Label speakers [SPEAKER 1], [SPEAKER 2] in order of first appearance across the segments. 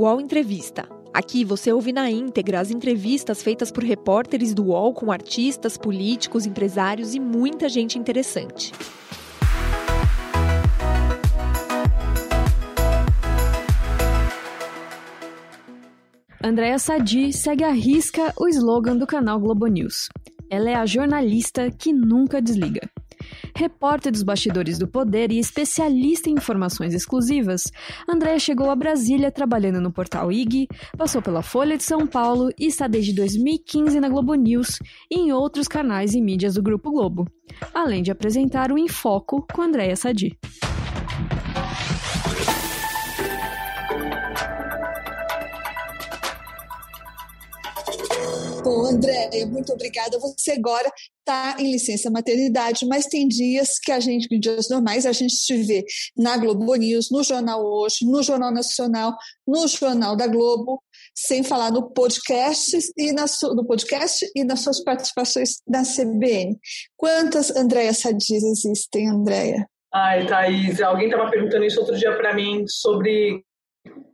[SPEAKER 1] UOL Entrevista. Aqui você ouve na íntegra as entrevistas feitas por repórteres do UOL com artistas, políticos, empresários e muita gente interessante. Andréa Sadi segue à risca o slogan do canal Globo News. Ela é a jornalista que nunca desliga. Repórter dos bastidores do poder e especialista em informações exclusivas, Andréa chegou a Brasília trabalhando no portal IG, passou pela Folha de São Paulo e está desde 2015 na Globo News e em outros canais e mídias do Grupo Globo, além de apresentar o Em Foco com Andréa Sadi.
[SPEAKER 2] Bom, André, muito obrigada. Você agora está em licença maternidade, mas tem dias que a gente, em dias normais, a gente te vê na Globo News, no Jornal Hoje, no Jornal Nacional, no Jornal da Globo, sem falar no podcast e na, no podcast e nas suas participações na CBN. Quantas Andréia Sadias existem, Andréia?
[SPEAKER 3] Ai, Thaís, alguém estava perguntando isso outro dia para mim sobre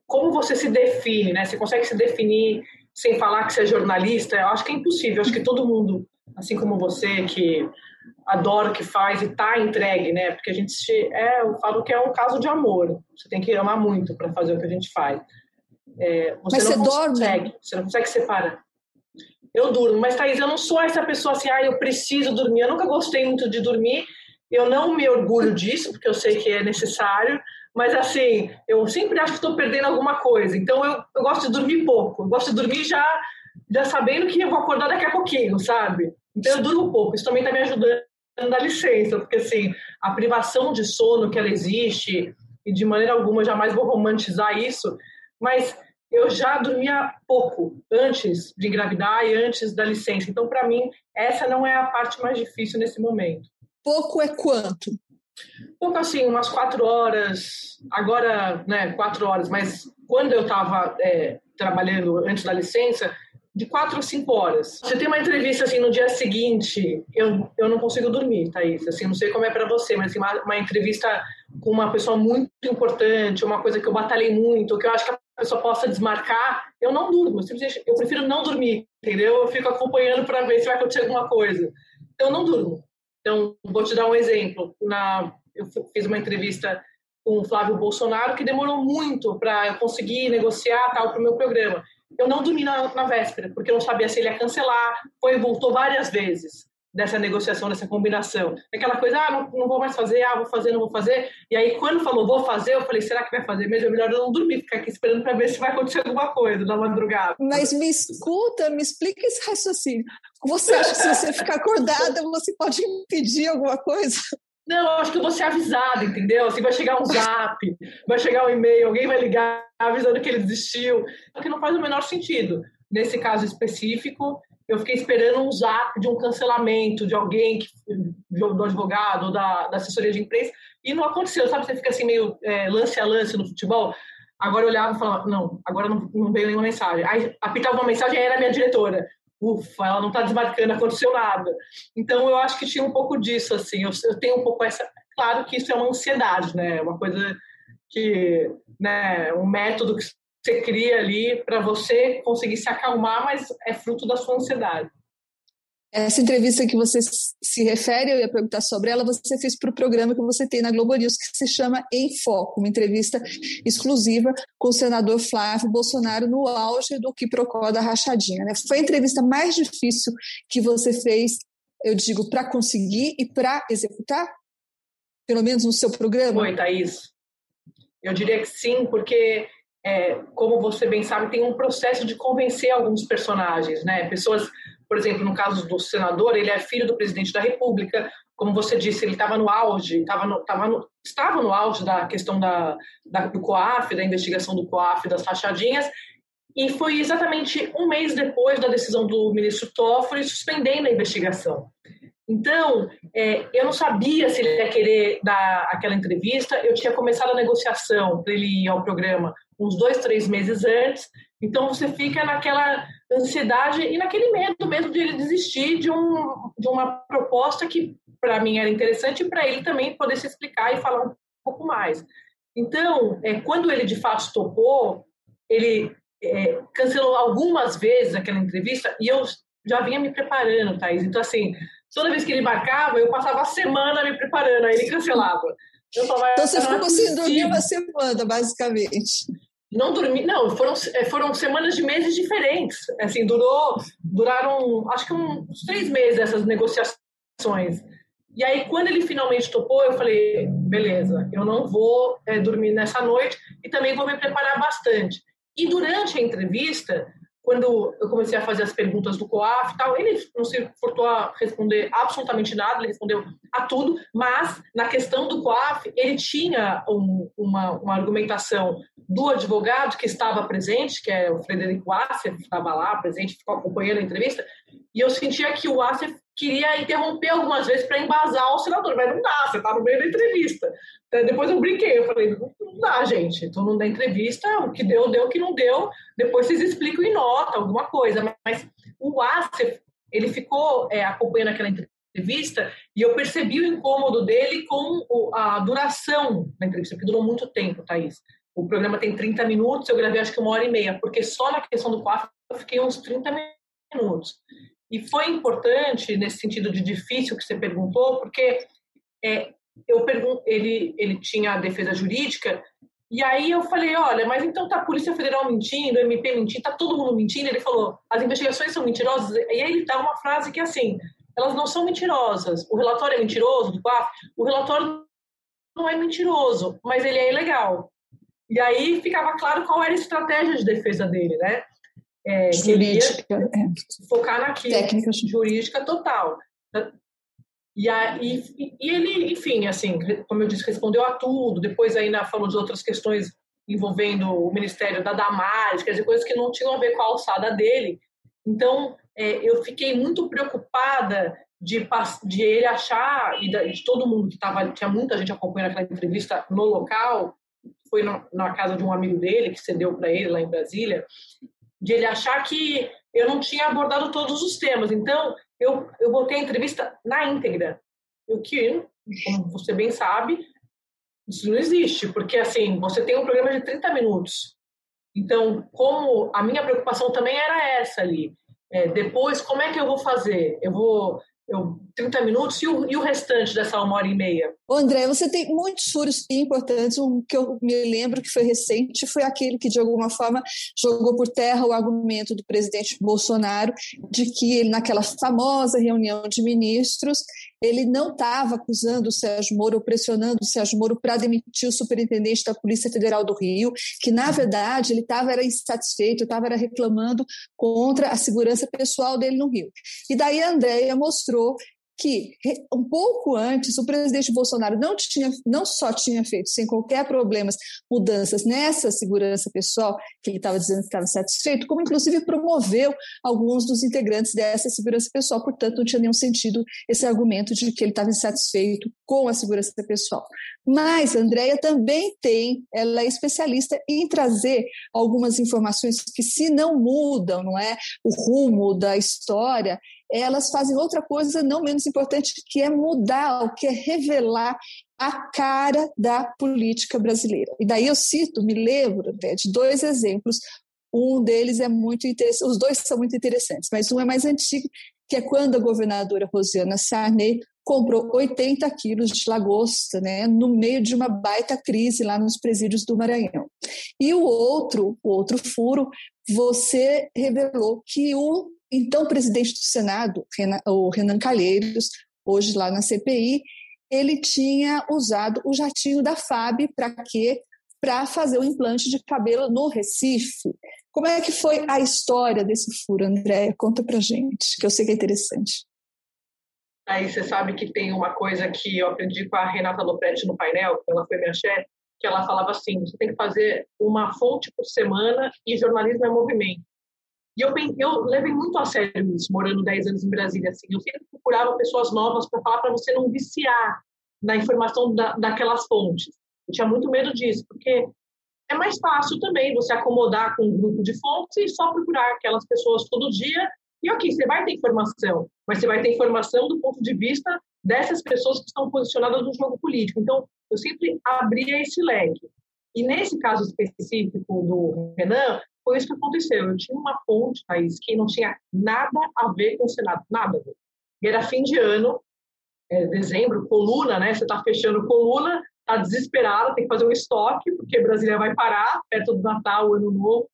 [SPEAKER 3] como você se define, né? Você consegue se definir sem falar que você é jornalista, eu acho que é impossível. Eu acho que todo mundo, assim como você, que adora o que faz e tá entregue, né? Porque a gente é, eu falo que é um caso de amor. Você tem que amar muito para fazer o que a gente faz.
[SPEAKER 2] É, você mas não você consegue, dorme?
[SPEAKER 3] Você não consegue separar. Eu durmo, mas Thaís, eu não sou essa pessoa assim, ah, eu preciso dormir. Eu nunca gostei muito de dormir. Eu não me orgulho disso, porque eu sei que é necessário, mas assim, eu sempre acho que estou perdendo alguma coisa. Então eu, eu gosto de dormir pouco. Eu gosto de dormir já, já sabendo que eu vou acordar daqui a pouquinho, sabe? Então eu durmo pouco. Isso também está me ajudando a dar licença, porque assim, a privação de sono que ela existe, e de maneira alguma eu jamais vou romantizar isso, mas eu já dormia pouco antes de engravidar e antes da licença. Então, para mim, essa não é a parte mais difícil nesse momento.
[SPEAKER 2] Pouco é quanto?
[SPEAKER 3] Pouco assim, umas quatro horas, agora, né, quatro horas, mas quando eu estava é, trabalhando antes da licença, de quatro a cinco horas. Você tem uma entrevista assim no dia seguinte, eu, eu não consigo dormir, Thaís. Assim, não sei como é para você, mas assim, uma, uma, entrevista com uma pessoa muito importante, uma coisa que eu batalhei muito, que eu acho que a pessoa possa desmarcar, eu não durmo. Eu prefiro não dormir, entendeu? Eu fico acompanhando para ver se vai acontecer alguma coisa. Então, eu não durmo. Então, vou te dar um exemplo. Na, eu fiz uma entrevista com o Flávio Bolsonaro que demorou muito para eu conseguir negociar tal para o meu programa. Eu não dormi na, na, véspera, porque eu não sabia se ele ia cancelar. Foi e voltou várias vezes dessa negociação, dessa combinação. Aquela coisa, ah, não, não, vou mais fazer, ah, vou fazer, não vou fazer. E aí, quando falou, vou fazer, eu falei, será que vai fazer mesmo? É melhor eu não dormir, ficar aqui esperando para ver se vai acontecer alguma coisa na madrugada.
[SPEAKER 2] Mas me escuta, me explica esse raciocínio. Você acha que se você ficar acordada, você pode impedir alguma coisa?
[SPEAKER 3] Não, acho que eu vou ser avisada, entendeu? Assim, vai chegar um zap, vai chegar um e-mail, alguém vai ligar avisando que ele desistiu. O que não faz o menor sentido. Nesse caso específico, eu fiquei esperando um zap de um cancelamento de alguém, que, do advogado, da, da assessoria de imprensa, e não aconteceu, sabe? Você fica assim meio é, lance a lance no futebol. Agora eu olhava e falava, não, agora não, não veio nenhuma mensagem. Aí apitava uma mensagem, aí era minha diretora. Ufa, ela não está desmarcando, aconteceu nada. Então eu acho que tinha um pouco disso, assim. Eu, eu tenho um pouco essa. Claro que isso é uma ansiedade, né? Uma coisa que, né, um método que você cria ali para você conseguir se acalmar, mas é fruto da sua ansiedade.
[SPEAKER 2] Essa entrevista que você se refere, eu ia perguntar sobre ela, você fez para o programa que você tem na Globo News, que se chama Em Foco, uma entrevista exclusiva com o senador Flávio Bolsonaro no auge do que procura da rachadinha. Né? Foi a entrevista mais difícil que você fez, eu digo, para conseguir e para executar? Pelo menos no seu programa?
[SPEAKER 3] Foi, Thaís. Eu diria que sim, porque é, como você bem sabe, tem um processo de convencer alguns personagens, né? Pessoas, por exemplo, no caso do senador, ele é filho do presidente da República, como você disse, ele estava no auge, tava no, tava no, estava no auge da questão da, da, do COAF, da investigação do COAF, das rachadinhas, e foi exatamente um mês depois da decisão do ministro Toffoli suspendendo a investigação. Então, é, eu não sabia se ele ia querer dar aquela entrevista. Eu tinha começado a negociação para ele ir ao programa uns dois, três meses antes. Então, você fica naquela ansiedade e naquele medo mesmo de ele desistir de, um, de uma proposta que, para mim, era interessante e para ele também poder se explicar e falar um pouco mais. Então, é, quando ele de fato topou, ele é, cancelou algumas vezes aquela entrevista e eu já vinha me preparando, Thaís. Então, assim, toda vez que ele marcava, eu passava a semana me preparando, aí ele cancelava.
[SPEAKER 2] Então você ficou sem dormir uma semana, basicamente.
[SPEAKER 3] Não dormi, não, foram, é, foram semanas de meses diferentes. Assim, durou, duraram, acho que uns três meses essas negociações. E aí, quando ele finalmente topou, eu falei, beleza, eu não vou é, dormir nessa noite e também vou me preparar bastante. E durante a entrevista, quando eu comecei a fazer as perguntas do COAF e tal, ele não se importou a responder absolutamente nada, ele respondeu a tudo, mas na questão do COAF, ele tinha um, uma, uma argumentação do advogado que estava presente, que é o Frederico Asser, que estava lá presente, ficou acompanhando a entrevista, e eu sentia que o Asser queria interromper algumas vezes para embasar o senador, mas não dá, você está no meio da entrevista. Então, depois eu brinquei, eu falei, não dá, gente, todo mundo da entrevista, o que deu, deu, o que não deu, depois vocês explicam em nota, alguma coisa. Mas o Asser, ele ficou é, acompanhando aquela entrevista e eu percebi o incômodo dele com a duração da entrevista, porque durou muito tempo, Thaís. O programa tem 30 minutos, eu gravei acho que uma hora e meia, porque só na questão do COAF eu fiquei uns 30 minutos. E foi importante nesse sentido de difícil que você perguntou, porque é, eu pergun ele, ele tinha a defesa jurídica, e aí eu falei, olha, mas então tá a Polícia Federal mentindo, o MP mentindo, tá todo mundo mentindo? Ele falou, as investigações são mentirosas? E aí ele dá uma frase que é assim, elas não são mentirosas. O relatório é mentiroso do COAF? O relatório não é mentiroso, mas ele é ilegal. E aí ficava claro qual era a estratégia de defesa dele, né?
[SPEAKER 2] É, jurídica. É.
[SPEAKER 3] Focar naquilo. Técnica jurídica total. E, aí, e ele, enfim, assim, como eu disse, respondeu a tudo. Depois ainda falou de outras questões envolvendo o Ministério da Damares, quer dizer, coisas que não tinham a ver com a alçada dele. Então, é, eu fiquei muito preocupada de, de ele achar, e de todo mundo que estava, tinha muita gente acompanhando aquela entrevista no local, foi na, na casa de um amigo dele, que cedeu para ele lá em Brasília, de ele achar que eu não tinha abordado todos os temas. Então, eu, eu botei a entrevista na íntegra. O que, como você bem sabe, isso não existe, porque assim, você tem um programa de 30 minutos. Então, como a minha preocupação também era essa ali. É, depois, como é que eu vou fazer? Eu vou eu, 30 minutos e o, e o restante dessa uma hora e meia?
[SPEAKER 2] André, você tem muitos furos importantes. Um que eu me lembro que foi recente foi aquele que, de alguma forma, jogou por terra o argumento do presidente Bolsonaro de que ele, naquela famosa reunião de ministros, ele não estava acusando o Sérgio Moro, ou pressionando o Sérgio Moro para demitir o superintendente da Polícia Federal do Rio, que, na verdade, ele estava era insatisfeito, estava reclamando contra a segurança pessoal dele no Rio. E daí a Andréia mostrou que um pouco antes o presidente Bolsonaro não, tinha, não só tinha feito, sem qualquer problema, mudanças nessa segurança pessoal, que ele estava dizendo que estava satisfeito, como inclusive promoveu alguns dos integrantes dessa segurança pessoal, portanto não tinha nenhum sentido esse argumento de que ele estava insatisfeito com a segurança pessoal. Mas a Andrea também tem, ela é especialista em trazer algumas informações que se não mudam, não é, o rumo da história, elas fazem outra coisa não menos importante, que é mudar, que é revelar a cara da política brasileira. E daí eu cito, me lembro até de dois exemplos. Um deles é muito interessante, os dois são muito interessantes, mas um é mais antigo, que é quando a governadora Rosiana Sarney comprou 80 quilos de lagosta, né, no meio de uma baita crise lá nos presídios do Maranhão. E o outro, o outro furo, você revelou que o então presidente do Senado, o Renan Calheiros, hoje lá na CPI, ele tinha usado o jatinho da FAB para quê? Para fazer o implante de cabelo no Recife. Como é que foi a história desse furo, André? Conta para gente, que eu sei que é interessante.
[SPEAKER 3] Aí você sabe que tem uma coisa que eu aprendi com a Renata Lopretti no painel, que ela foi minha chefe, que ela falava assim: você tem que fazer uma fonte por semana e jornalismo é movimento. E eu, eu levei muito a sério isso, morando 10 anos em Brasília. Assim, eu sempre procurava pessoas novas para falar para você não viciar na informação da, daquelas fontes. Eu tinha muito medo disso, porque é mais fácil também você acomodar com um grupo de fontes e só procurar aquelas pessoas todo dia. E ok, você vai ter informação, mas você vai ter informação do ponto de vista dessas pessoas que estão posicionadas no jogo político. Então, eu sempre abria esse leque. E nesse caso específico do Renan, foi isso que aconteceu. Eu tinha uma fonte, Thaís, que não tinha nada a ver com o Senado, nada era fim de ano, é, dezembro, coluna, né? Você está fechando coluna, está desesperado, tem que fazer um estoque, porque Brasília vai parar perto do Natal, Ano Novo,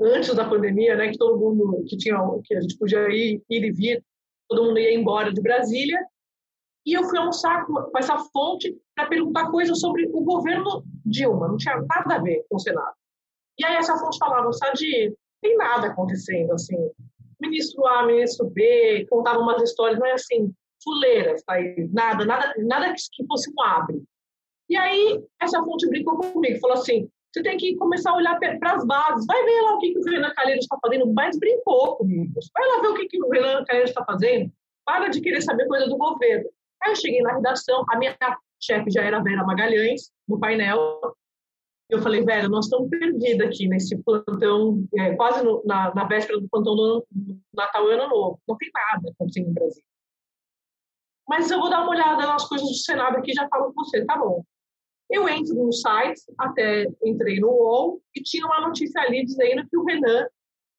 [SPEAKER 3] antes da pandemia, né? Que todo mundo que tinha, que a gente podia ir, ir e vir, todo mundo ia embora de Brasília. E eu fui almoçar com essa fonte para perguntar coisas sobre o governo Dilma, não tinha nada a ver com o Senado. E aí essa fonte falava, Sadi, tem nada acontecendo, assim. Ministro A, ministro B, contavam umas histórias, não é assim, fuleiras, tá aí, nada, nada, nada que fosse um abre. E aí essa fonte brincou comigo, falou assim, você tem que começar a olhar para as bases, vai ver lá o que, que o Renan Calheiros está fazendo, mas brincou comigo, vai lá ver o que, que o Renan Calheiros está fazendo, para de querer saber coisa do governo. Aí eu cheguei na redação, a minha chefe já era Vera Magalhães, no painel, eu falei, velho, nós estamos perdidos aqui nesse plantão, é, quase no, na, na, véspera do plantão do Natal e Ano Novo. Não tem nada acontecendo no Brasil. Mas eu vou dar uma olhada nas coisas do Senado aqui e já falo com você, tá bom. Eu entro no site, até entrei no UOL, e tinha uma notícia ali dizendo que o Renan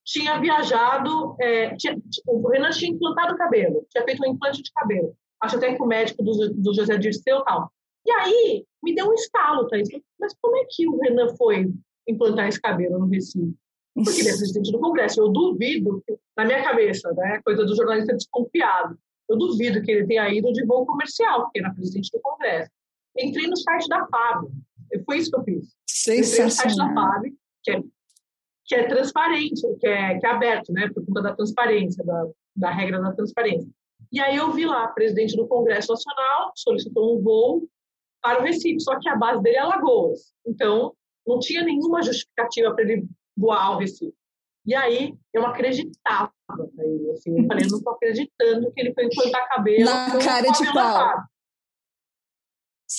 [SPEAKER 3] tinha viajado, é, tinha, o Renan tinha implantado cabelo, tinha feito um implante de cabelo. Acho até que o médico do, do José Dirceu tal. E aí, me deu um estalo, Thaís. Mas como é que o Renan foi implantar esse cabelo no Recife? Porque ele é presidente do Congresso. Eu duvido, na minha cabeça, né, coisa do jornalista desconfiado, eu duvido que ele tenha ido de voo comercial, porque era presidente do Congresso. Entrei no site da FAB. Foi isso que eu fiz. Entrei no site da FAB, que é, que é transparente, que é, que é aberto, né, por conta da transparência, da, da regra da transparência. E aí eu vi lá, presidente do Congresso Nacional solicitou um voo para o Recife, só que a base dele é Alagoas. Então, não tinha nenhuma justificativa para ele voar ao Recife. E aí, eu acreditava ele, assim, eu falei, eu não estou acreditando que ele foi implantar cabelo
[SPEAKER 2] na cara de pau.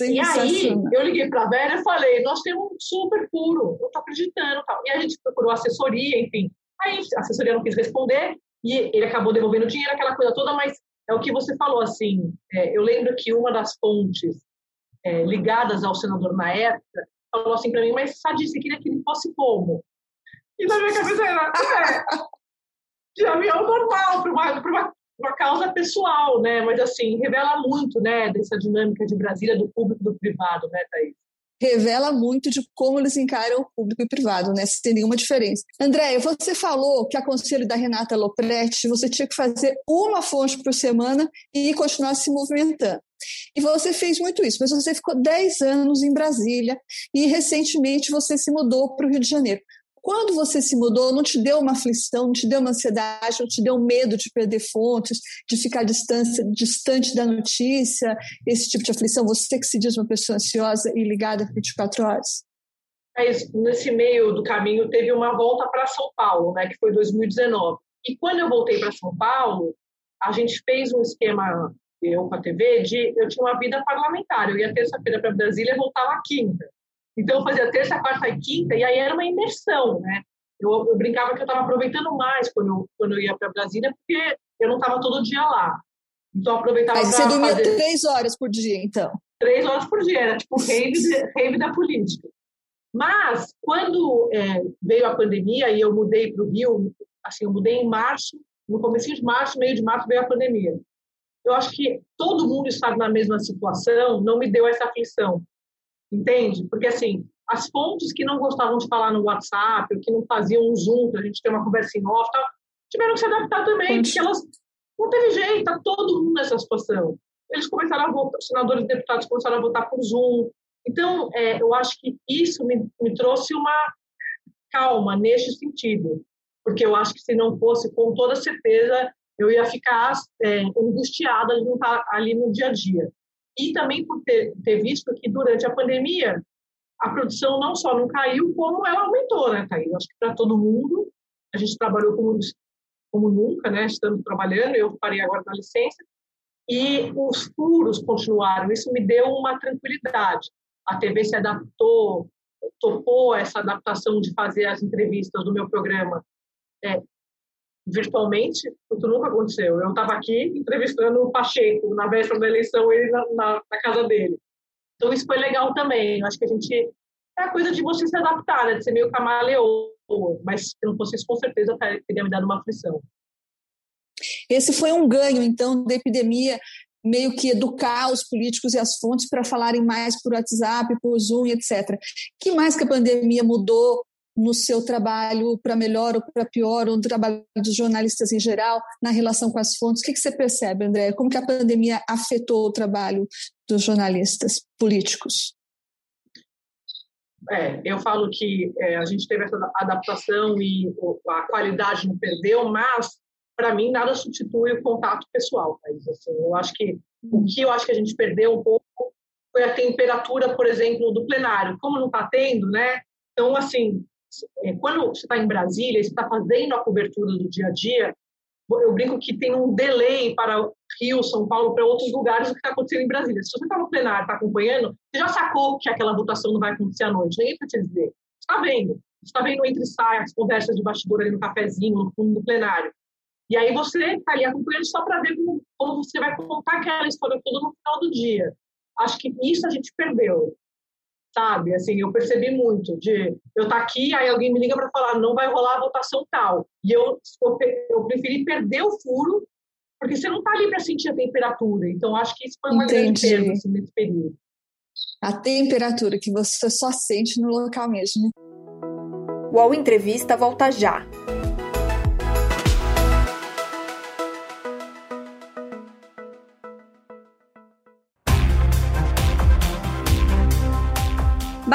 [SPEAKER 3] E aí, eu liguei para a Vera e falei, nós temos um super puro, não estou acreditando. Tal. E a gente procurou assessoria, enfim. Aí a assessoria não quis responder e ele acabou devolvendo o dinheiro, aquela coisa toda, mas é o que você falou, assim, é, eu lembro que uma das fontes é, ligadas ao senador na época, falou assim para mim, mas Sadi, você queria que ele fosse como? E na minha cabeça era, é, de avião normal, para uma, uma, uma causa pessoal, né? Mas, assim, revela muito, né, dessa dinâmica de Brasília, do público do privado, né, Thaís?
[SPEAKER 2] revela muito de como eles encaram o público e o privado, né? Sem nenhuma diferença. Andréia, você falou que a conselho da Renata Lopretti, você tinha que fazer uma fonte por semana e continuar se movimentando. E você fez muito isso, mas você ficou 10 anos em Brasília e recentemente você se mudou para o Rio de Janeiro. Quando você se mudou, não te deu uma aflição, não te deu uma ansiedade, não te deu medo de perder fontes, de ficar distância, distante da notícia, esse tipo de aflição? Você que se diz uma pessoa ansiosa e ligada 24 horas?
[SPEAKER 3] Mas nesse meio do caminho teve uma volta para São Paulo, né, que foi 2019. E quando eu voltei para São Paulo, a gente fez um esquema eu com a TV de eu tinha uma vida parlamentar. Eu ia terça-feira para Brasília e voltava quinta. Então, eu fazia terça, quarta e quinta, e aí era uma imersão, né? Eu, eu brincava que eu estava aproveitando mais quando eu, quando eu ia para Brasília, porque eu não estava todo dia lá. Então, eu aproveitava
[SPEAKER 2] Aí você dormia fazer... três horas por dia, então?
[SPEAKER 3] Três horas por dia, era tipo rave, rave da política. Mas, quando é, veio a pandemia e eu mudei para o Rio, assim, eu mudei em março, no começo de março, meio de março, veio a pandemia. Eu acho que todo mundo estava na mesma situação, não me deu essa aflição entende? Porque, assim, as fontes que não gostavam de falar no WhatsApp, ou que não faziam um Zoom para a gente ter uma conversa em off, tal, tiveram que se adaptar também, porque elas não teve jeito, tá todo mundo nessa situação. Eles começaram a votar, os senadores e deputados começaram a votar por Zoom. Então, é, eu acho que isso me, me trouxe uma calma neste sentido, porque eu acho que se não fosse, com toda certeza, eu ia ficar é, angustiada de não estar ali no dia a dia e também por ter, ter visto que durante a pandemia a produção não só não caiu, como ela aumentou, né, Thaís? Acho que para todo mundo, a gente trabalhou como, como nunca, né? Estamos trabalhando, eu parei agora na licença, e os furos continuaram. Isso me deu uma tranquilidade. A TV se adaptou, topou essa adaptação de fazer as entrevistas do meu programa é, virtualmente, isso nunca aconteceu. Eu estava aqui entrevistando o Pacheco na véspera da eleição, ele na, na, na, casa dele. Então isso foi legal também. Eu acho que a gente é a coisa de você se adaptar, né? de ser meio camaleoa. Mas se não fosse isso, com certeza teria me dado uma aflição.
[SPEAKER 2] Esse foi um ganho, então, da epidemia, meio que educar os políticos e as fontes para falarem mais por WhatsApp, por Zoom, etc. que mais que a pandemia mudou no seu trabalho para melhor ou para pior, ou no trabalho dos jornalistas em geral, na relação com as fontes? O que, que você percebe, André? Como que a pandemia afetou o trabalho dos jornalistas políticos?
[SPEAKER 3] É, eu falo que é, a gente teve essa adaptação e a qualidade não perdeu, mas para mim nada substitui o contato pessoal. Mas, assim, eu acho que o que eu acho que a gente perdeu um pouco foi a temperatura, por exemplo, do plenário. Como não está tendo, né? Então, assim, quando você está em Brasília, você está fazendo a cobertura do dia a dia, eu brinco que tem um delay para Rio, São Paulo, para outros lugares do que está acontecendo em Brasília. Se você está no plenário, está acompanhando, você já sacou que aquela votação não vai acontecer à noite. Ninguém vai te dizer. Está vendo. Está vendo entre saias, conversas de bastidor ali no cafezinho, no fundo do plenário. E aí você está ali acompanhando só para ver como, como, você vai contar aquela história toda no final do dia. Acho que isso a gente perdeu sabe? Assim, eu percebi muito de eu estar tá aqui, aí alguém me liga para falar não vai rolar a votação tal. E eu, eu, eu preferi perder o furo, porque você não está ali para sentir a temperatura. Então, acho que isso foi uma Entendi. grande perda assim, nesse período.
[SPEAKER 2] A temperatura que você só sente no local mesmo.
[SPEAKER 1] O Entrevista volta já.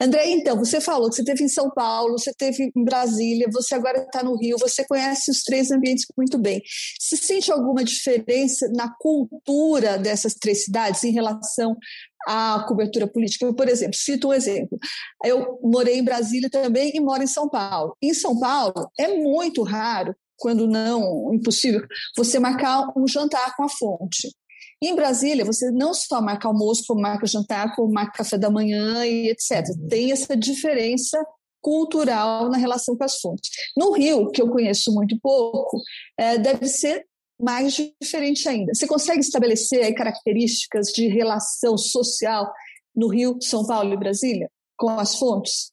[SPEAKER 2] André, então, você falou que você teve em São Paulo, você teve em Brasília, você agora está no Rio, você conhece os três ambientes muito bem. Você sente alguma diferença na cultura dessas três cidades em relação à cobertura política? Por exemplo, cito um exemplo. Eu morei em Brasília também e moro em São Paulo. Em São Paulo, é muito raro quando não impossível, você marcar um jantar com a fonte. Em Brasília, você não só marca almoço, como marca jantar, como marca café da manhã e etc. Uhum. Tem essa diferença cultural na relação com as fontes. No Rio, que eu conheço muito pouco, é, deve ser mais diferente ainda. Você consegue estabelecer aí, características de relação social no Rio, São Paulo e Brasília com as fontes?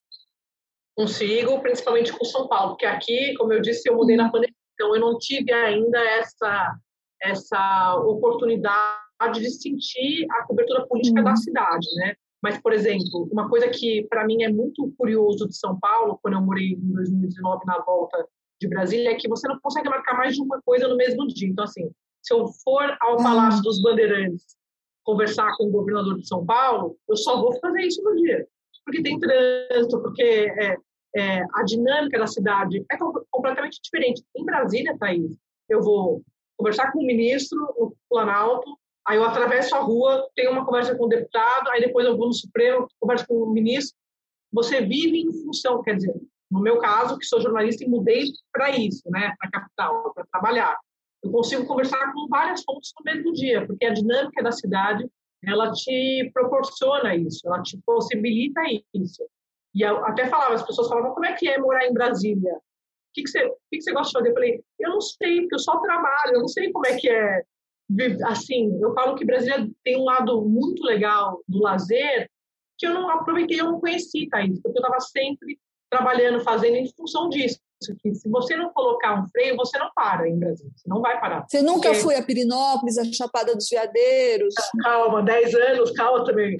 [SPEAKER 3] Consigo, principalmente com São Paulo, porque aqui, como eu disse, eu mudei na uhum. pandemia, então eu não tive ainda essa essa oportunidade de sentir a cobertura política uhum. da cidade, né? Mas, por exemplo, uma coisa que para mim é muito curioso de São Paulo, quando eu morei em 2019 na volta de Brasília, é que você não consegue marcar mais de uma coisa no mesmo dia. Então, assim, se eu for ao Palácio dos Bandeirantes conversar com o governador de São Paulo, eu só vou fazer isso no dia. Porque tem trânsito, porque é, é, a dinâmica da cidade é completamente diferente. Em Brasília, Thaís, eu vou conversar com o ministro no Planalto, aí eu atravesso a rua, tenho uma conversa com o deputado, aí depois eu vou no Supremo, converso com o ministro. Você vive em função, quer dizer, no meu caso, que sou jornalista e mudei para isso, né, para capital, para trabalhar. Eu consigo conversar com várias fontes no mesmo dia, porque a dinâmica da cidade, ela te proporciona isso, ela te possibilita isso. E eu até falava, as pessoas falavam, como é que é morar em Brasília? Que, que, você, o que, que você gosta de fazer? Eu falei, eu não sei, porque eu só trabalho, eu não sei como é que é. Assim, eu falo que Brasília tem um lado muito legal do lazer que eu não aproveitei, eu não conheci, Thaís, porque eu estava sempre trabalhando, fazendo em função disso. Que se você não colocar um freio, você não para em Brasília, você não vai parar.
[SPEAKER 2] Você nunca porque... foi a Pirinópolis, a Chapada dos Veadeiros?
[SPEAKER 3] Calma, 10 anos, calma também.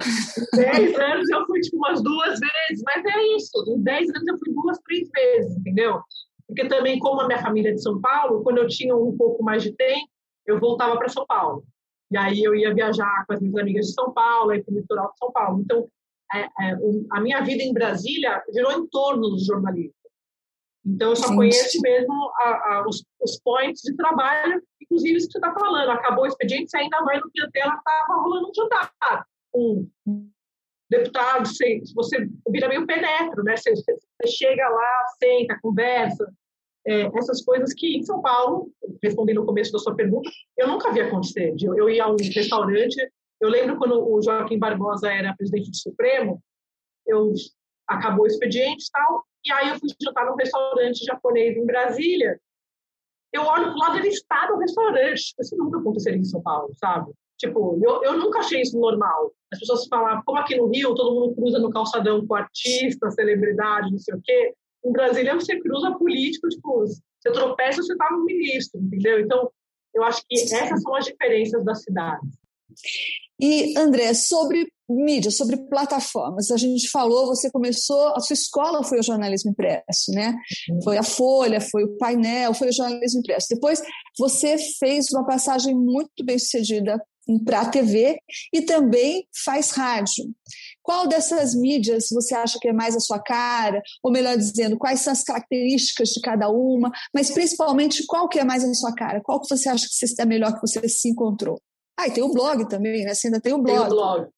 [SPEAKER 3] 10 anos eu fui tipo umas duas vezes, mas é isso. Em 10 anos eu fui duas, três vezes, entendeu? Porque também, como a minha família é de São Paulo, quando eu tinha um pouco mais de tempo, eu voltava para São Paulo. E aí eu ia viajar com as minhas amigas de São Paulo, aí para o litoral de São Paulo. Então, é, é, a minha vida em Brasília girou em torno do jornalismo. Então, eu só conheço mesmo a, a, os, os points de trabalho, inclusive isso que você está falando. Acabou o expediente, você ainda vai no clientela, estava rolando um jantar com deputado, você, você vira meio penetro, né? Você, você chega lá, senta, conversa. É, essas coisas que em São Paulo, respondendo no começo da sua pergunta, eu nunca vi acontecer. Eu, eu ia a um restaurante, eu lembro quando o Joaquim Barbosa era presidente do Supremo, eu acabou o expediente e tal, e aí eu fui jantar num restaurante japonês em Brasília. Eu olho pro lado, ele está no restaurante. Isso nunca aconteceria em São Paulo, sabe? Tipo, eu, eu nunca achei isso normal. As pessoas falam, como aqui no Rio, todo mundo cruza no calçadão com artista, celebridade, não sei o quê. Em Brasília, você cruza político, tipo, você tropeça, você tá no ministro, entendeu? Então, eu acho que essas são as diferenças das cidades.
[SPEAKER 2] E, André, sobre mídia, sobre plataformas, a gente falou, você começou, a sua escola foi o jornalismo impresso, né? Uhum. Foi a Folha, foi o painel, foi o jornalismo impresso. Depois, você fez uma passagem muito bem sucedida para a TV e também faz rádio. Qual dessas mídias você acha que é mais a sua cara? Ou melhor dizendo, quais são as características de cada uma? Mas principalmente, qual que é mais a sua cara? Qual que você acha que você está melhor que você se encontrou? Ah, e tem o blog também, né? Você ainda tem o blog. Tem o blog.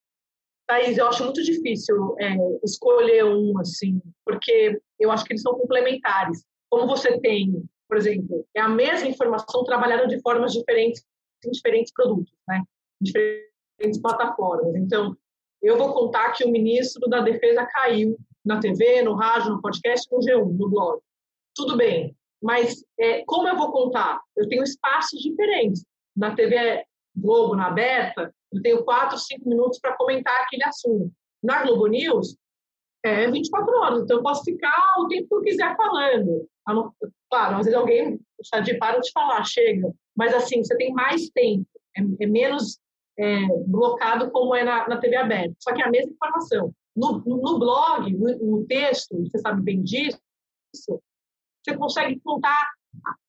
[SPEAKER 3] Thaís, eu acho muito difícil é, escolher um, assim, porque eu acho que eles são complementares. Como você tem, por exemplo, é a mesma informação trabalhada de formas diferentes em diferentes produtos, né? Diferentes plataformas. Então, eu vou contar que o ministro da Defesa caiu na TV, no rádio, no podcast, no G1, no blog. Tudo bem, mas é, como eu vou contar? Eu tenho espaços diferentes. Na TV Globo, na aberta, eu tenho quatro, cinco minutos para comentar aquele assunto. Na Globo News, é 24 horas, então eu posso ficar o tempo que eu quiser falando. Claro, às vezes alguém está de para de falar, chega. Mas assim, você tem mais tempo, é, é menos é, blocado como é na, na, TV aberta. Só que é a mesma informação. No, no blog, no, no, texto, você sabe bem disso, você consegue contar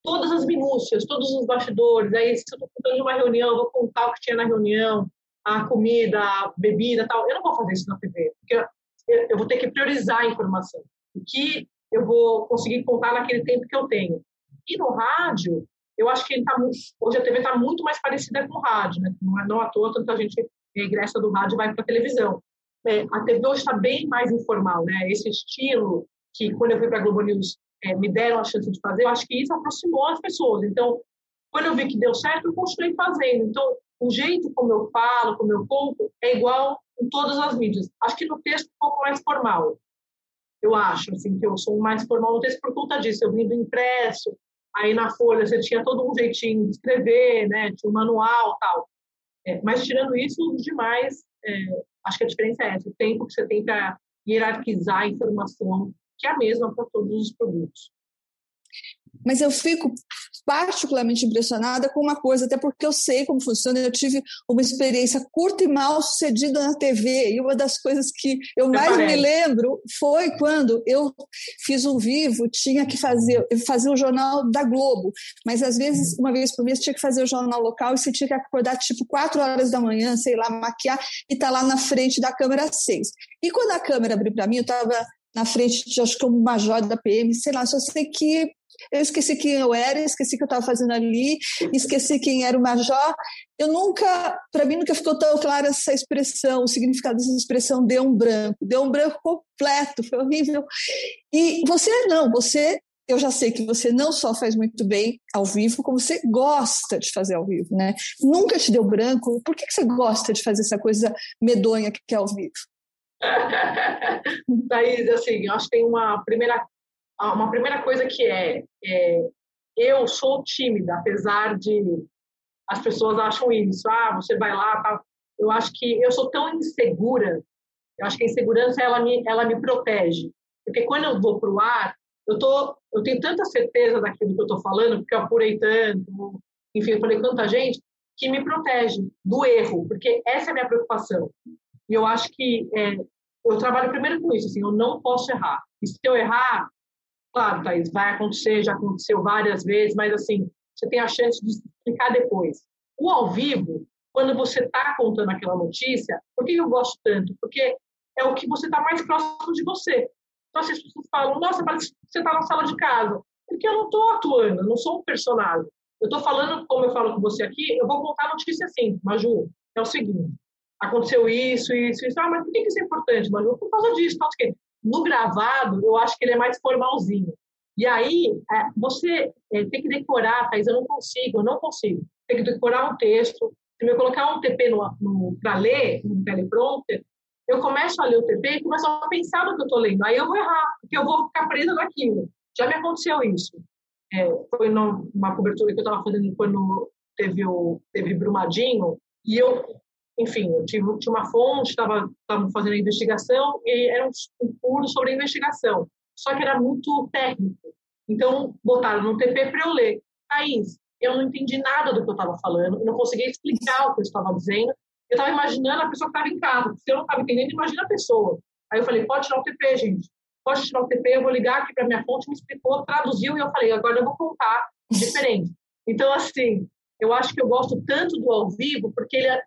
[SPEAKER 3] todas as minúcias, todos os bastidores. Aí, se eu estou contando de uma reunião, eu vou contar o que tinha na reunião, a comida, a bebida tal. Eu não vou fazer isso na TV, porque eu, eu vou ter que priorizar a informação. O que eu vou conseguir contar naquele tempo que eu tenho. E no rádio, eu acho que ele tá muito, hoje a TV está muito mais parecida com o rádio, né? Não, é, não à toa tanta gente regressa do rádio e vai para a televisão. É, a TV hoje está bem mais informal, né? Esse estilo que quando eu fui para a Globo News é, me deram a chance de fazer, eu acho que isso aproximou as pessoas. Então, quando eu vi que deu certo, eu continuei fazendo. Então, o jeito como eu falo, como eu conto, é igual em todas as mídias. Acho que no texto um pouco mais formal. Eu acho, assim, que eu sou mais formal no texto por conta disso. Eu vim do impresso, Aí na folha você tinha todo um jeitinho de escrever, né? Tinha um manual tal. É, mas tirando isso, demais, é, acho que a diferença é essa, o tempo que você tem para hierarquizar a informação, que é a mesma para todos os produtos.
[SPEAKER 2] Mas eu fico particularmente impressionada com uma coisa, até porque eu sei como funciona. Eu tive uma experiência curta e mal sucedida na TV, e uma das coisas que eu mais me lembro foi quando eu fiz um vivo, tinha que fazer, fazer o jornal da Globo, mas às vezes, uma vez por mês, tinha que fazer o jornal local e você tinha que acordar tipo quatro horas da manhã, sei lá, maquiar e tá lá na frente da câmera seis. E quando a câmera abriu para mim, eu estava na frente de, acho que um major da PM, sei lá, só sei que eu esqueci quem eu era, esqueci o que eu estava fazendo ali, esqueci quem era o major. Eu nunca, para mim, nunca ficou tão clara essa expressão, o significado dessa expressão deu um branco, deu um branco completo, foi horrível. E você não, você, eu já sei que você não só faz muito bem ao vivo, como você gosta de fazer ao vivo, né? Nunca te deu branco, por que, que você gosta de fazer essa coisa medonha que é ao vivo?
[SPEAKER 3] Thaís, assim, eu acho que tem uma primeira uma primeira coisa que é, é, eu sou tímida, apesar de as pessoas acham isso, ah, você vai lá, tá. Eu acho que eu sou tão insegura, eu acho que a insegurança ela me, ela me protege, porque quando eu vou para o ar, eu tô, eu tenho tanta certeza daquilo que eu estou falando, porque eu apurei tanto, enfim, eu falei com tanta gente, que me protege do erro, porque essa é a minha preocupação. E eu acho que é, eu trabalho primeiro com isso, assim, eu não posso errar. E se eu errar, Claro, Thaís, vai acontecer, já aconteceu várias vezes, mas assim, você tem a chance de explicar depois. O ao vivo, quando você está contando aquela notícia, por que eu gosto tanto? Porque é o que você está mais próximo de você. Então, as pessoas falam, nossa, parece que você está na sala de casa. Porque eu não estou atuando, eu não sou um personagem. Eu estou falando, como eu falo com você aqui, eu vou contar a notícia assim, Maju, é o seguinte. aconteceu isso, isso, isso. Ah, mas por que isso é importante, Manu? Por causa disso, por causa No gravado, eu acho que ele é mais formalzinho. E aí, é, você é, tem que decorar, Thais, eu não consigo, eu não consigo. Tem que decorar um texto. Se eu colocar um TP para ler, no teleprompter, eu começo a ler o TP e começo a pensar no que eu estou lendo. Aí eu vou errar, porque eu vou ficar presa naquilo. Já me aconteceu isso. É, foi numa cobertura que eu estava fazendo quando teve o teve Brumadinho, e eu enfim, eu tinha uma fonte, estava fazendo a investigação e era um, curso sobre investigação. Só que era muito técnico. Então, botaram no TP para eu ler. Thaís, eu não entendi nada do que eu estava falando, eu não conseguia explicar o que eu estava dizendo. Eu estava imaginando a pessoa que estava em casa. Se eu não estava entendendo, imagina a pessoa. Aí eu falei, pode tirar o TP, gente. Pode tirar o TP, eu vou ligar aqui para minha fonte, me explicou, traduziu e eu falei, agora eu vou contar diferente. Então, assim, eu acho que eu gosto tanto do ao vivo porque ele é,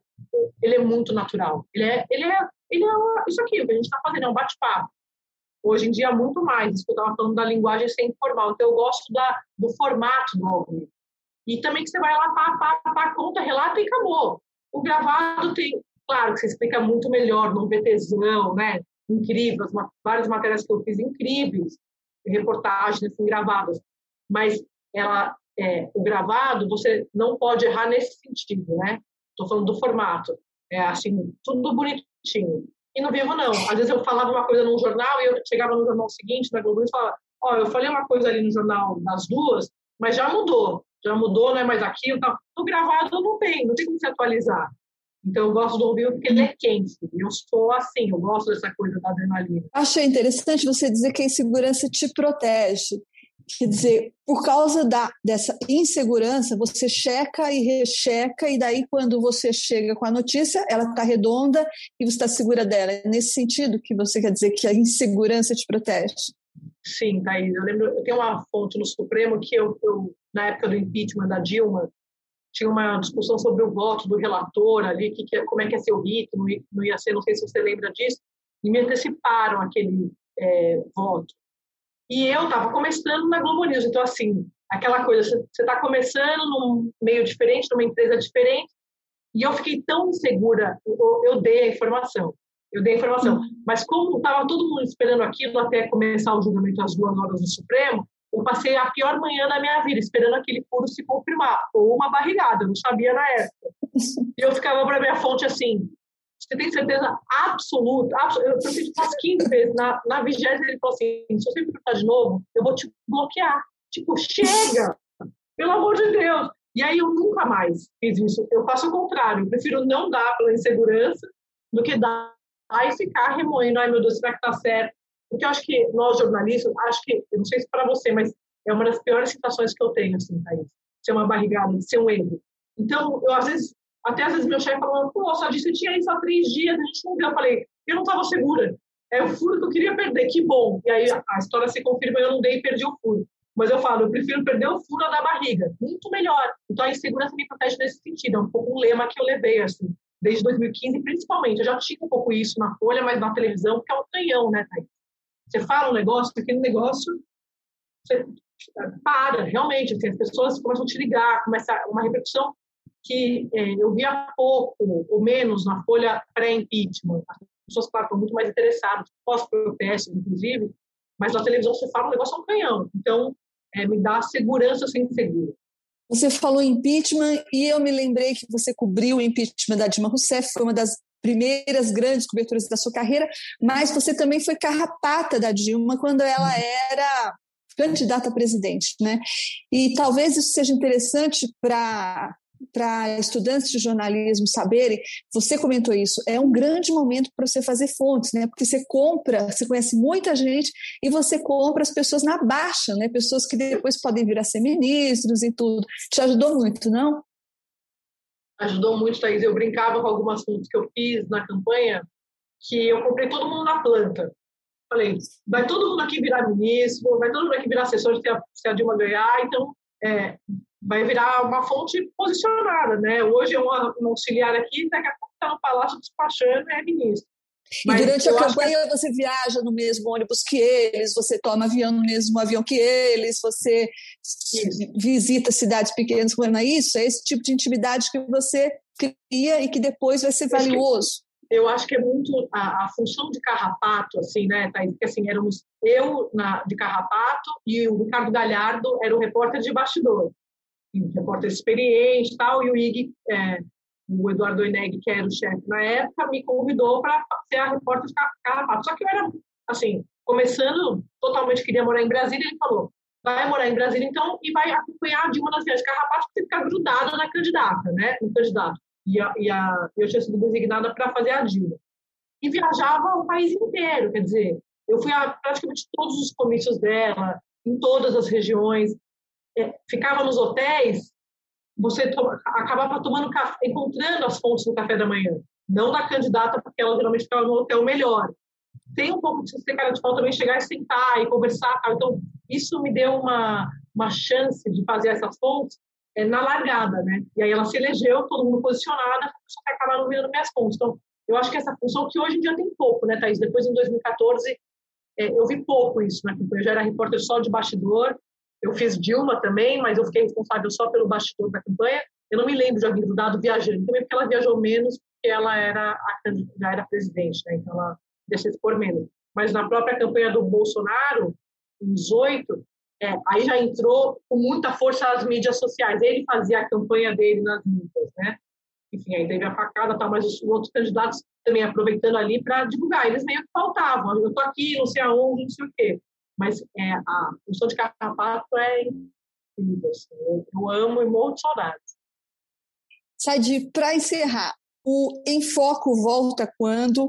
[SPEAKER 3] ele é muito natural. Ele é, ele é, ele é isso aqui, o que a gente está fazendo, é um bate-papo. Hoje em dia, muito mais. Isso que eu estava falando da linguagem ser informal. Então, eu gosto da, do formato do vivo. E também que você vai lá, pá, pá, pá, conta, relata e acabou. O gravado tem, claro, que você explica muito melhor, num VTzão, né? Incrível, as, várias matérias que eu fiz incríveis, reportagens assim, gravadas. Mas ela, é, o gravado, você não pode errar nesse sentido, né? Estou falando do formato. É assim, tudo bonitinho. E no vivo, não. Às vezes eu falava uma coisa num jornal e eu chegava no jornal seguinte, na Globo, e falava: Ó, oh, eu falei uma coisa ali no jornal das duas, mas já mudou. Já mudou, não é mais aquilo. Tá. No gravado não tem, não tem como se atualizar. Então, eu gosto do ao vivo porque ele é quente. Eu sou assim, eu gosto dessa coisa da adrenalina.
[SPEAKER 2] Achei interessante você dizer que a insegurança te protege. Quer dizer, por causa da, dessa insegurança, você checa e recheca, e daí, quando você chega com a notícia, ela está redonda e você está segura dela. É nesse sentido que você quer dizer que a insegurança te protege?
[SPEAKER 3] Sim, Thaís. Eu lembro, eu tenho uma fonte no Supremo que eu, eu na época do impeachment da Dilma, tinha uma discussão sobre o voto do relator ali, que, que como é que ia ser o ia, não ia ser, não sei se você lembra disso, e me anteciparam aquele é, voto. E eu estava começando na Globo News, então assim, aquela coisa, você está começando num meio diferente, numa empresa diferente, e eu fiquei tão insegura, eu, eu dei a informação, eu dei a informação, uhum. mas como estava todo mundo esperando aquilo até começar o julgamento às duas horas do Supremo, eu passei a pior manhã da minha vida, esperando aquele furo se confirmar, ou uma barrigada, eu não sabia na época. E eu ficava para minha fonte assim, você tem certeza absoluta? eu fiz umas 15 vezes. Na, na vigésima ele falou assim, se você perguntar de novo, eu vou te bloquear. Tipo, chega! Pelo amor de Deus! E aí eu nunca mais fiz isso. Eu faço o contrário. Eu prefiro não dar pela insegurança do que dar e ficar remoendo. Ai, meu Deus, será que tá certo? Porque eu acho que nós, jornalistas, acho que, eu não sei se para você, mas é uma das piores situações que eu tenho, assim, Thaís. Ser uma barrigada, ser um erro. Então, eu às vezes até às vezes meu chefe falou, pô, só disse que tinha isso há três dias, a gente não viu. Eu falei, eu não estava segura. É o furo que eu queria perder, que bom. E aí a história se confirma, eu não dei e perdi o furo. Mas eu falo, eu prefiro perder o furo da barriga. Muito melhor. Então a insegurança me protege nesse sentido. É um pouco um lema que eu levei, assim, desde 2015, principalmente. Eu já tinha um pouco isso na Folha, mas na televisão, que é um canhão, né, Thaís? Você fala um negócio, aquele negócio, você para, realmente. Assim, as pessoas começam a te ligar, começa uma repercussão que é, eu vi há pouco, ou menos, na folha pré-impeachment. As pessoas, claro, estão muito mais interessadas, pós-protesto, inclusive, mas na televisão você fala um negócio é um canhão. Então, é, me dá segurança sem seguro.
[SPEAKER 2] Você falou impeachment e eu me lembrei que você cobriu o impeachment da Dilma Rousseff, foi uma das primeiras grandes coberturas da sua carreira, mas você também foi carrapata da Dilma quando ela era candidata a presidente, né? E talvez isso seja interessante para para estudantes de jornalismo saberem, você comentou isso, é um grande momento para você fazer fontes, né? Porque você compra, você conhece muita gente e você compra as pessoas na baixa, né? Pessoas que depois podem vir a ser ministros e tudo. Te ajudou muito, não?
[SPEAKER 3] Ajudou muito, Thaís. Eu brincava com algumas fontes que eu fiz na campanha, que eu comprei todo mundo na planta. Falei, vai todo mundo aqui virar ministro, vai todo mundo aqui virar assessor se a, se a Dilma ganhar, então é, vai virar uma fonte posicionada, né? Hoje é um auxiliar aqui, daqui a pouco está no Palácio despachando é ministro.
[SPEAKER 2] Mas e durante a campanha que... você viaja no mesmo ônibus que eles, você toma avião no mesmo avião que eles, você isso. visita cidades pequenas, como é isso? É esse tipo de intimidade que você cria e que depois vai ser valioso.
[SPEAKER 3] Eu acho que é muito a, a função de carrapato, assim, né, Thaís? Porque, assim, éramos eu na, de carrapato e o Ricardo Galhardo era o repórter de bastidor. Repórter experiente tal, e o Ig, é, o Eduardo Eneg, que era o chefe na época, me convidou para ser a repórter de carrapato. Só que eu era, assim, começando, totalmente queria morar em Brasília, ele falou, vai morar em Brasília, então, e vai acompanhar de uma das viagens Carrapato, porque ficar grudada na candidata, né? No candidato. E, a, e a, eu tinha sido designada para fazer a Dilma. E viajava o país inteiro, quer dizer, eu fui a praticamente todos os comícios dela, em todas as regiões. É, ficava nos hotéis, você to acabava tomando café, encontrando as fontes do café da manhã. Não da candidata, porque ela geralmente ficava no hotel melhor. Tem um pouco de ser cara de pau também chegar e sentar e conversar. Então, isso me deu uma, uma chance de fazer essas fontes é, na largada, né? E aí ela se elegeu, todo mundo posicionada, só que acabaram virando minhas fontes. Então, eu acho que essa função que hoje em dia tem pouco, né, Thaís? Depois, em 2014, é, eu vi pouco isso na campanha. Eu já era repórter só de bastidor. Eu fiz Dilma também, mas eu fiquei responsável só pelo bastidor da campanha. Eu não me lembro de alguém grudado viajando, também porque ela viajou menos, porque ela era a, já era presidente, né? Então ela deixa de expor menos. Mas na própria campanha do Bolsonaro, em 18, é, aí já entrou com muita força as mídias sociais. Ele fazia a campanha dele nas mídias, né? Enfim, aí teve a facada, tal, mas os outros candidatos também aproveitando ali para divulgar. Eles meio que faltavam. Eu estou aqui, não sei aonde, não sei o quê. Mas é, a função de carrapato é incrível. Assim. Eu, eu, amo e morro de saudades.
[SPEAKER 2] Sadi, para encerrar, o Enfoco volta quando?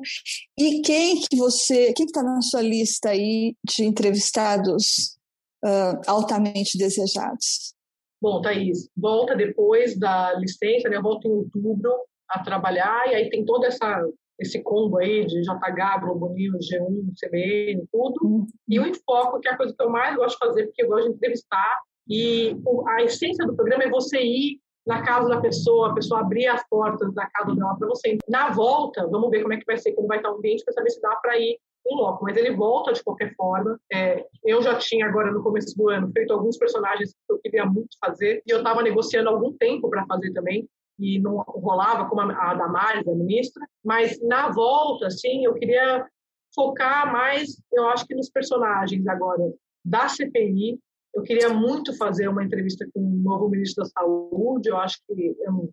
[SPEAKER 2] E quem que você, quem está na sua lista aí de entrevistados uh, altamente desejados?
[SPEAKER 3] Bom, Thaís, volta depois da licença, né? Volta em outubro a trabalhar e aí tem toda essa esse combo aí de JH, Globo News, G1, CBN, tudo. Uhum. E o Enfoco, que é a coisa que eu mais gosto de fazer, porque eu gosto de entrevistar. E a essência do programa é você ir na casa da pessoa, a pessoa abrir as portas da casa dela para você. Na volta, vamos ver como é que vai ser, como vai estar o ambiente, para saber se dá para ir em loco. Mas ele volta de qualquer forma. É, eu já tinha agora no começo do ano feito alguns personagens que eu queria muito fazer e eu estava negociando algum tempo para fazer também e não rolava como a Damares, a ministra. Mas na volta, assim, eu queria focar mais, eu acho que nos personagens agora da CPI, eu queria muito fazer uma entrevista com o novo ministro da Saúde. Eu acho que eu,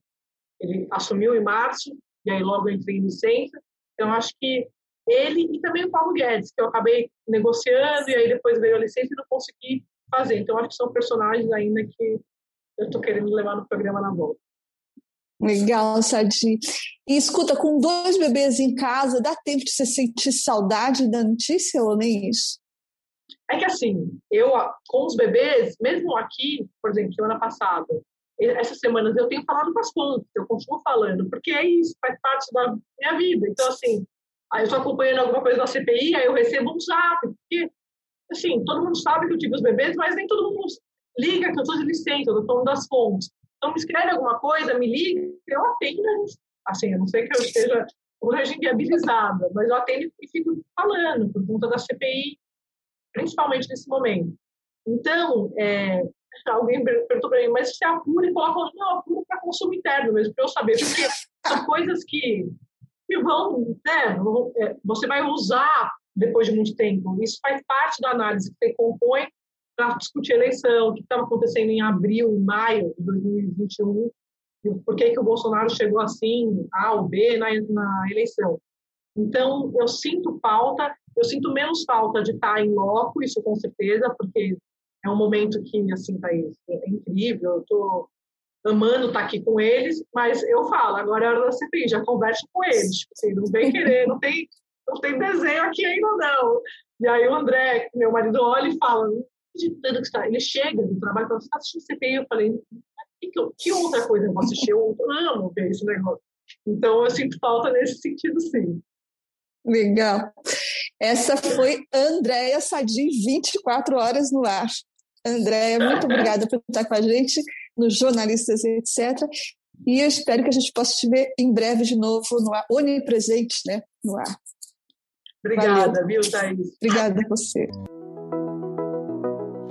[SPEAKER 3] ele assumiu em março, e aí logo eu entrei em licença. Então, acho que ele e também o Paulo Guedes, que eu acabei negociando, e aí depois veio a licença e não consegui fazer. Então, acho que são personagens ainda que eu estou querendo levar no programa na volta.
[SPEAKER 2] Legal, Sadi. E escuta, com dois bebês em casa, dá tempo de você sentir saudade da notícia ou nem isso?
[SPEAKER 3] É que assim, eu com os bebês, mesmo aqui, por exemplo, semana passada, essas semanas eu tenho falado com as fontes, eu continuo falando, porque é isso, faz parte da minha vida. Então, assim, aí eu estou acompanhando alguma coisa da CPI, aí eu recebo um zap, porque, assim, todo mundo sabe que eu tive os bebês, mas nem todo mundo liga que eu estou de licença, eu estou falando das fontes. Então, me escreve alguma coisa, me liga, eu atendo, assim, a não sei que eu esteja hoje inviabilizada, mas eu atendo e fico falando por conta da CPI, principalmente nesse momento. Então, é, alguém perguntou para mim, mas você apura e coloca, não, apura para consumo interno mesmo, para eu saber, porque são coisas que, que vão, né, é, você vai usar depois de muito tempo. Isso faz parte da análise que você compõe para discutir a eleição, o que estava acontecendo em abril, maio de 2021, e por que, que o Bolsonaro chegou assim, A ou B, na, na eleição. Então, eu sinto falta, eu sinto menos falta de estar em loco, isso com certeza, porque é um momento que, assim, tá aí, é incrível, eu estou amando estar aqui com eles, mas eu falo, agora é hora da CPI, já converso com eles, tipo assim, não querer, não tem, não tem desenho aqui ainda não. E aí o André, meu marido, olha e fala, acreditando que está, ele chega do trabalho e fala, você está assistindo CPI? Eu falei, que, que outra coisa eu vou assistir? Eu amo ver esse negócio. Então, eu sinto falta nesse sentido, sim.
[SPEAKER 2] Legal. Essa foi Andréia Sadi, 24 horas no ar. Andréia, muito obrigada por estar com a gente nos Jornalistas etc. E eu espero que a gente possa te ver em breve de novo no ar, onipresente né, no ar.
[SPEAKER 3] Obrigada, Valeu. viu, Thaís?
[SPEAKER 2] Obrigada a você.